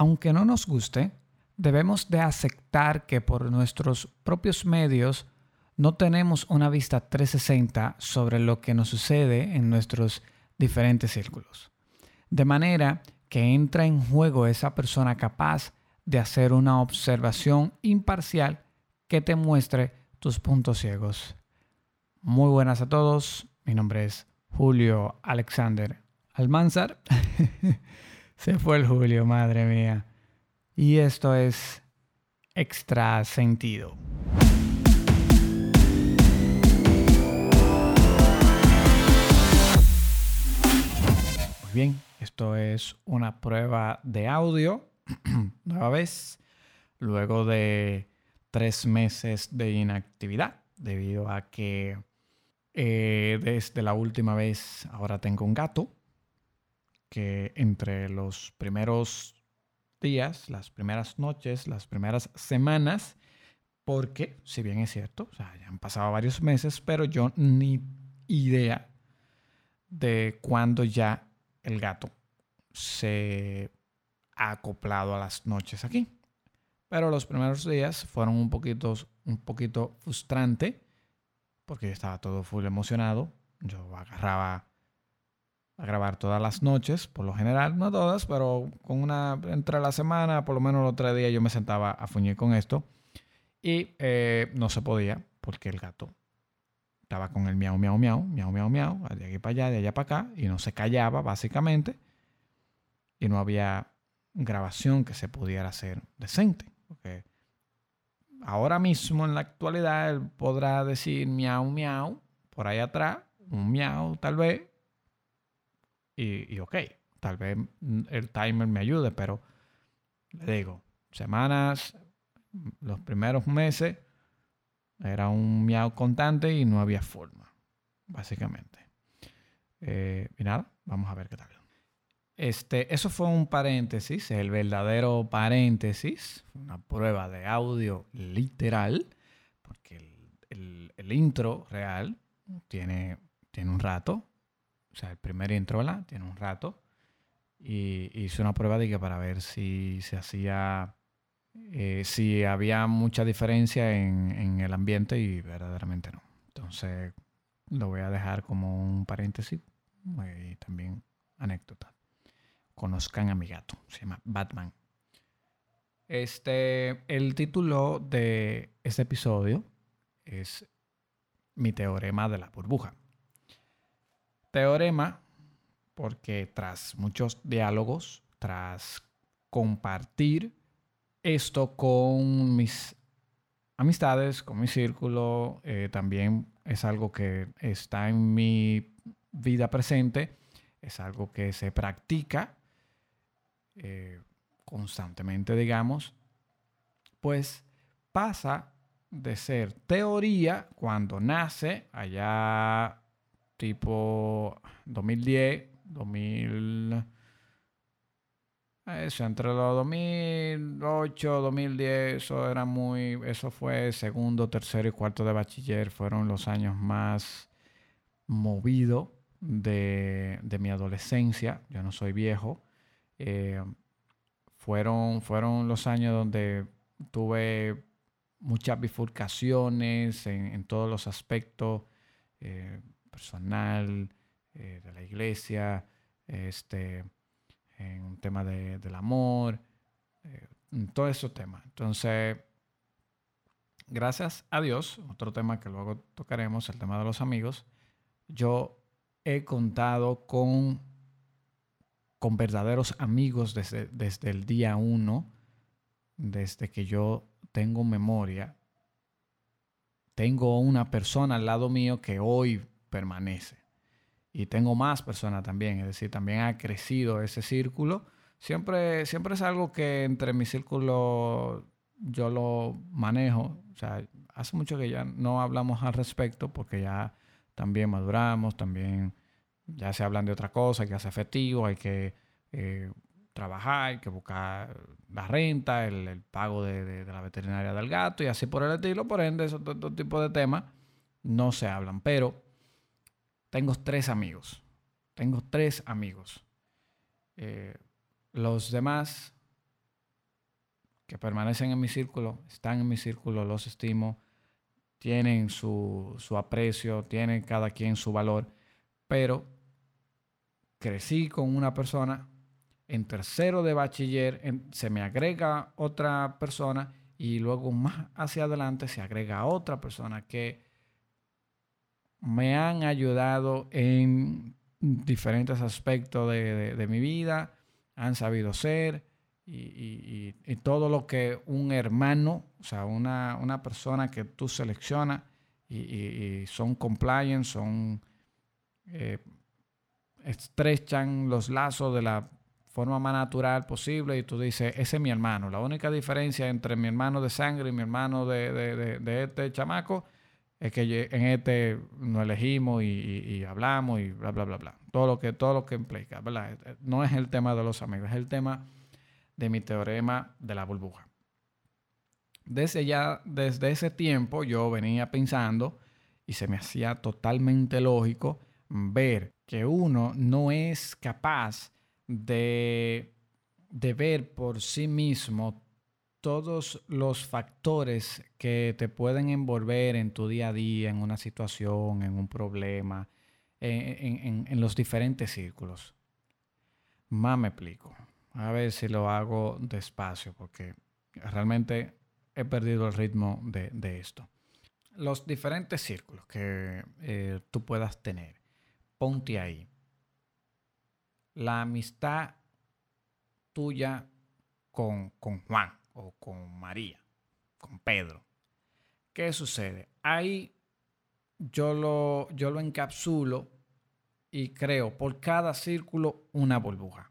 Aunque no nos guste, debemos de aceptar que por nuestros propios medios no tenemos una vista 360 sobre lo que nos sucede en nuestros diferentes círculos. De manera que entra en juego esa persona capaz de hacer una observación imparcial que te muestre tus puntos ciegos. Muy buenas a todos, mi nombre es Julio Alexander Almanzar. Se fue el Julio, madre mía. Y esto es extra sentido. Muy bien, esto es una prueba de audio, nueva vez, luego de tres meses de inactividad, debido a que eh, desde la última vez ahora tengo un gato que entre los primeros días, las primeras noches, las primeras semanas, porque si bien es cierto, o ya han pasado varios meses, pero yo ni idea de cuándo ya el gato se ha acoplado a las noches aquí. Pero los primeros días fueron un poquito, un poquito frustrante porque estaba todo full emocionado. Yo agarraba a grabar todas las noches, por lo general, no todas, pero con una entre la semana, por lo menos los tres días yo me sentaba a fuñir con esto y eh, no se podía porque el gato estaba con el miau, miau, miau, miau, miau, miau, de aquí para allá, de allá para acá y no se callaba básicamente y no había grabación que se pudiera hacer decente. Ahora mismo en la actualidad él podrá decir miau, miau por ahí atrás, un miau tal vez, y, ok, tal vez el timer me ayude, pero le digo, semanas, los primeros meses, era un miau constante y no había forma, básicamente. Eh, y nada, vamos a ver qué tal. Este, eso fue un paréntesis, el verdadero paréntesis, una prueba de audio literal, porque el, el intro real tiene, tiene un rato, o sea, el primer intro, Tiene un rato. Y hice una prueba de que para ver si se hacía, eh, si había mucha diferencia en, el ambiente y verdaderamente no. Entonces lo voy a dejar como un paréntesis y también anécdota. Conozcan a mi gato, se llama Batman. Este, el título de este episodio es Mi teorema de la burbuja teorema porque tras muchos diálogos, tras compartir esto con mis amistades, con mi círculo, eh, también es algo que está en mi vida presente, es algo que se practica eh, constantemente, digamos, pues pasa de ser teoría cuando nace allá tipo 2010, 2000... Eso, entre los 2008, 2010, eso era muy, eso fue segundo, tercero y cuarto de bachiller, fueron los años más movidos de, mi adolescencia, yo no soy viejo, eh, fueron, fueron los años donde tuve muchas bifurcaciones en, todos los aspectos, eh, personal, eh, de la iglesia, este, en un tema del amor, eh, en todos esos temas. Entonces, gracias a Dios, otro tema que luego tocaremos, el tema de los amigos, yo he contado con, con verdaderos amigos desde, desde el día uno, desde que yo tengo memoria. Tengo una persona al lado mío que hoy permanece. Y tengo más personas también, es decir, también ha crecido ese círculo. Siempre, siempre es algo que entre mi círculo yo lo manejo. O sea, hace mucho que ya no hablamos al respecto porque ya también maduramos, también ya se hablan de otra cosa, hay que hacer efectivo, hay que eh, trabajar, hay que buscar la renta, el, pago de, la veterinaria del gato y así por el estilo. Por ende, esos dos tipos de temas no se hablan. Pero tengo tres amigos. Tengo tres amigos. Eh, los demás que permanecen en mi círculo, están en mi círculo, los estimo, tienen su, su aprecio, tienen cada quien su valor, pero crecí con una persona, en tercero de bachiller se me agrega otra persona y luego más hacia adelante se agrega otra persona que me han ayudado en diferentes aspectos de, mi vida, han sabido ser y, todo lo que un hermano, o sea, una, persona que tú seleccionas y, son compliant, son... Eh, estrechan los lazos de la forma más natural posible y tú dices, ese es mi hermano. La única diferencia entre mi hermano de sangre y mi hermano de este chamaco es que en este nos elegimos y, hablamos y bla, bla, bla, bla. Todo lo que, todo lo que implica, ¿verdad? Eh, no es el tema de los amigos, es el tema de mi teorema de la burbuja. Desde ya, desde ese tiempo yo venía pensando y se me hacía totalmente lógico ver que uno no es capaz de, de ver por sí mismo todos los factores que te pueden envolver en tu día a día, en una situación, en un problema, en, los diferentes círculos. Más me explico. A ver si lo hago despacio, porque realmente he perdido el ritmo de, esto. Los diferentes círculos que eh, tú puedas tener. Ponte ahí. La amistad tuya con, con Juan o con María, con Pedro. ¿Qué sucede? Ahí yo lo, yo lo encapsulo y creo por cada círculo una burbuja.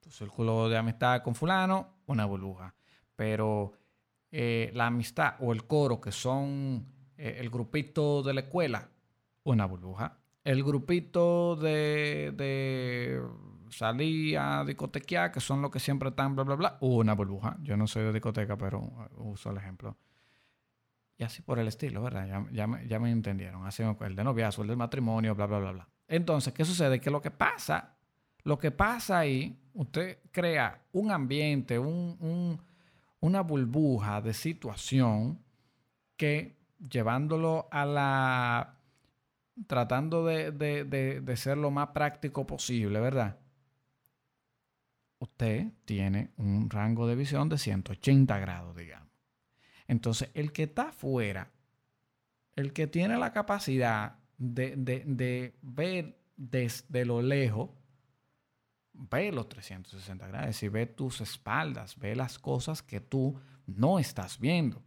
Tu círculo de amistad con fulano, una burbuja. Pero eh, la amistad o el coro, que son eh, el grupito de la escuela, una burbuja. El grupito de salí a discotequear, que son los que siempre están, bla, bla, bla, una burbuja. Yo no soy de discoteca, pero uh, uso el ejemplo. Y así por el estilo, ¿verdad? Ya, ya, me entendieron. Así el de noviazgo, el del matrimonio, bla, bla, bla, bla. Entonces, ¿qué sucede? Que lo que pasa, lo que pasa ahí, usted crea un ambiente, un, una burbuja de situación que llevándolo a la tratando de, de, de, ser lo más práctico posible, ¿verdad? Usted tiene un rango de visión de 180 grados, digamos. Entonces, el que está afuera, el que tiene la capacidad de, ver desde lo lejos, ve los 360 grados y ve tus espaldas, ve las cosas que tú no estás viendo.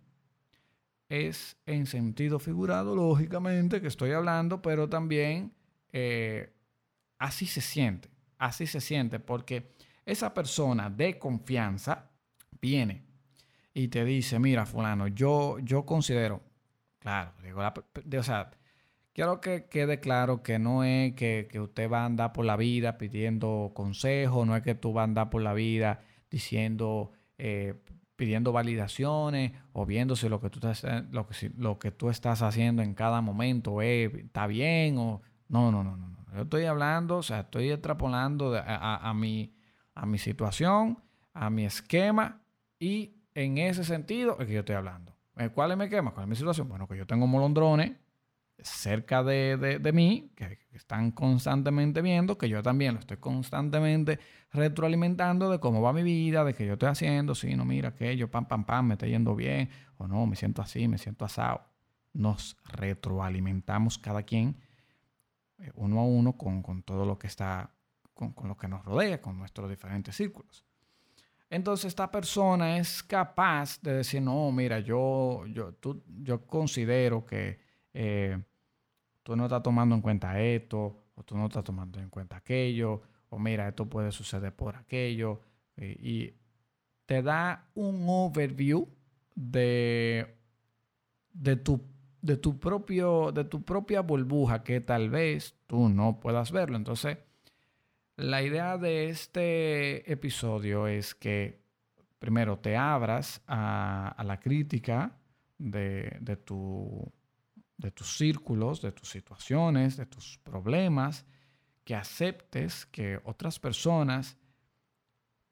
Es en sentido figurado, lógicamente, que estoy hablando, pero también eh, así se siente, así se siente, porque esa persona de confianza viene y te dice, mira, fulano, yo, yo considero, claro, digo, o sea, quiero que quede claro que no es que, usted va a andar por la vida pidiendo consejo, no es que tú vas a andar por la vida diciendo, eh, pidiendo validaciones o viendo si lo que tú estás, lo que, lo que tú estás haciendo en cada momento está bien o... No, no, no, no. Yo estoy hablando, o sea, estoy extrapolando a, a mi a mi situación, a mi esquema y en ese sentido es que yo estoy hablando. Eh, ¿Cuál es mi esquema? ¿Cuál es mi situación? Bueno, que yo tengo molondrones cerca de, mí que, están constantemente viendo, que yo también lo estoy constantemente retroalimentando de cómo va mi vida, de que yo estoy haciendo, si no, mira aquello, pam, pam, pam, me está yendo bien, o no, me siento así, me siento asado. Nos retroalimentamos cada quien eh, uno a uno con, con todo lo que está con, lo que nos rodea, con nuestros diferentes círculos. Entonces esta persona es capaz de decir, no, mira, yo, yo, tú, yo considero que eh, tú no estás tomando en cuenta esto, o tú no estás tomando en cuenta aquello, o mira, esto puede suceder por aquello, y te da un overview de, de, tu, de, tu propio, de tu propia burbuja que tal vez tú no puedas verlo. Entonces, la idea de este episodio es que primero te abras a, la crítica de, de tus círculos, de tus situaciones, de tus problemas, que aceptes que otras personas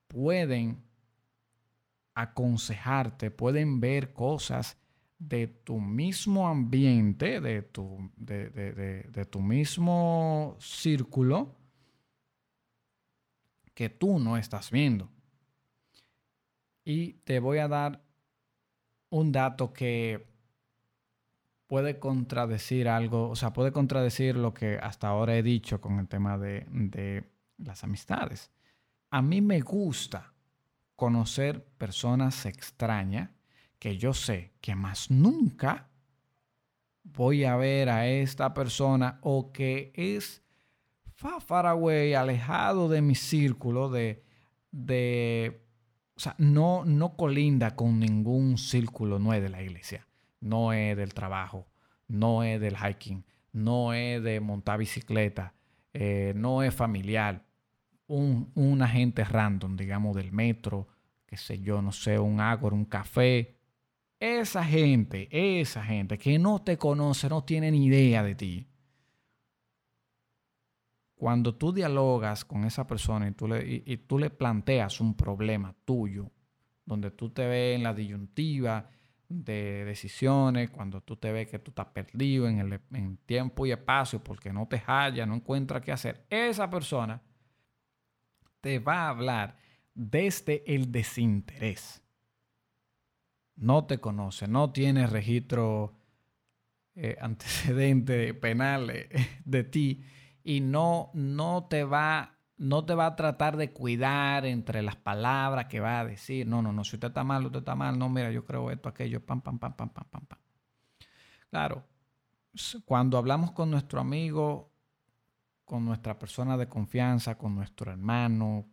pueden aconsejarte, pueden ver cosas de tu mismo ambiente, de tu, de, tu mismo círculo, que tú no estás viendo. Y te voy a dar un dato que puede contradecir algo, o sea, puede contradecir lo que hasta ahora he dicho con el tema de, de las amistades. A mí me gusta conocer personas extrañas que yo sé que más nunca voy a ver a esta persona o que es far away, alejado de mi círculo, de, de o sea, no, no colinda con ningún círculo, no es de la iglesia, no es del trabajo, no es del hiking, no es de montar bicicleta, eh, no es familiar. Un, un, agente random, digamos, del metro, qué sé yo, no sé, un agua, un café, esa gente, esa gente que no te conoce, no tiene ni idea de ti. Cuando tú dialogas con esa persona y tú le, y, tú le planteas un problema tuyo, donde tú te ves en la disyuntiva de decisiones, cuando tú te ves que tú estás perdido en, el, en tiempo y espacio porque no te halla, no encuentra qué hacer, esa persona te va a hablar desde el desinterés. No te conoce, no tiene registro eh, antecedente penal eh, de ti y no, no, te va, no te va a tratar de cuidar entre las palabras que va a decir. No, no, no, si usted está mal, usted está mal. No, mira, yo creo esto, aquello, pam, pam, pam, pam, pam, pam, pam. Claro, cuando hablamos con nuestro amigo, con nuestra persona de confianza, con nuestro hermano,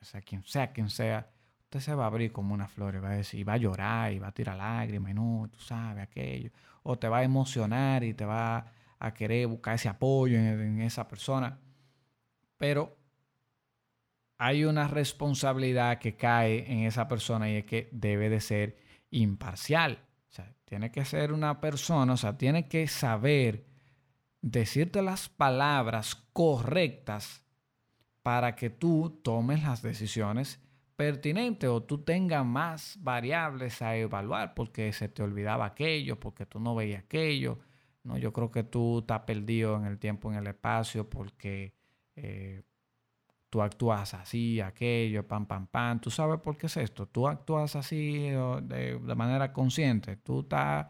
sea quien sea, quien sea, usted se va a abrir como una flor y va a decir, va a llorar y va a tirar lágrimas y no, tú sabes aquello. O te va a emocionar y te va a querer buscar ese apoyo en, esa persona. Pero hay una responsabilidad que cae en esa persona y es que debe de ser imparcial. O sea, tiene que ser una persona, o sea, tiene que saber decirte las palabras correctas para que tú tomes las decisiones pertinente o tú tengas más variables a evaluar porque se te olvidaba aquello, porque tú no veías aquello. No, yo creo que tú estás perdido en el tiempo, en el espacio, porque eh, tú actúas así, aquello, pam, pam, pam. ¿Tú sabes por qué es esto? Tú actúas así de, manera consciente. Tú estás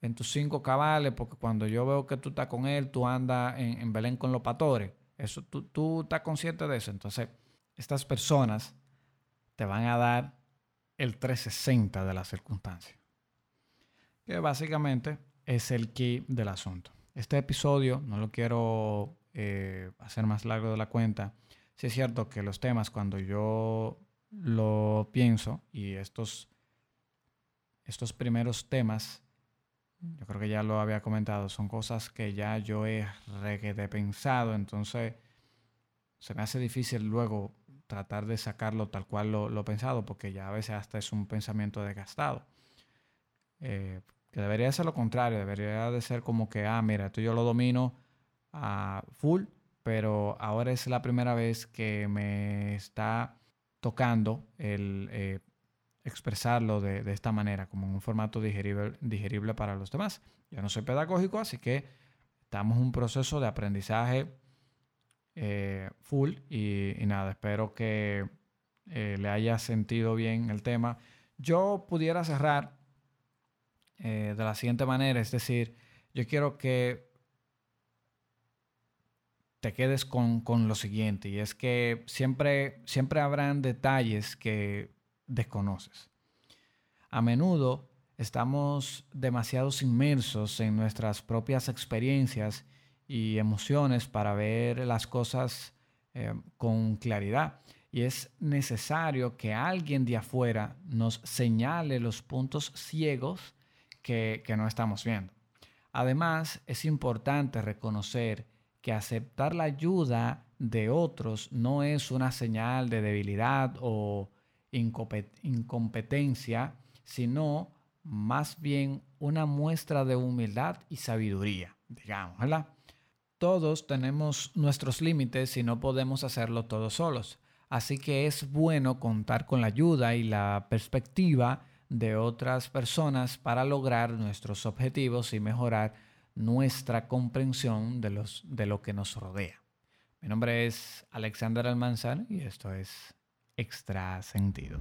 en tus cinco cabales, porque cuando yo veo que tú estás con él, tú andas en, Belén con los patores. Eso, tú, tú estás consciente de eso. Entonces, estas personas te van a dar el 360 de la circunstancia. Que básicamente es el key del asunto. Este episodio no lo quiero eh, hacer más largo de la cuenta. Sí es cierto que los temas cuando yo lo pienso y estos, estos primeros temas, yo creo que ya lo había comentado, son cosas que ya yo he pensado, entonces se me hace difícil luego tratar de sacarlo tal cual lo, pensado, porque ya a veces hasta es un pensamiento desgastado. Eh, que debería ser lo contrario, debería de ser como que, ah, mira, esto yo lo domino a full, pero ahora es la primera vez que me está tocando el eh, expresarlo de, de, esta manera, como en un formato digerible, digerible para los demás. Yo no soy pedagógico, así que estamos en un proceso de aprendizaje eh, full y, nada, espero que eh, le haya sentido bien el tema. Yo pudiera cerrar eh, de la siguiente manera, es decir, yo quiero que te quedes con, con, lo siguiente, y es que siempre, siempre habrán detalles que desconoces. A menudo estamos demasiado inmersos en nuestras propias experiencias y emociones para ver las cosas eh, con claridad. Y es necesario que alguien de afuera nos señale los puntos ciegos que, no estamos viendo. Además, es importante reconocer que aceptar la ayuda de otros no es una señal de debilidad o incompetencia, sino más bien una muestra de humildad y sabiduría, digamos, ¿verdad? Todos tenemos nuestros límites y no podemos hacerlo todos solos. Así que es bueno contar con la ayuda y la perspectiva de otras personas para lograr nuestros objetivos y mejorar nuestra comprensión de, los, de lo que nos rodea. Mi nombre es Alexander Almanzar y esto es Extra Sentido.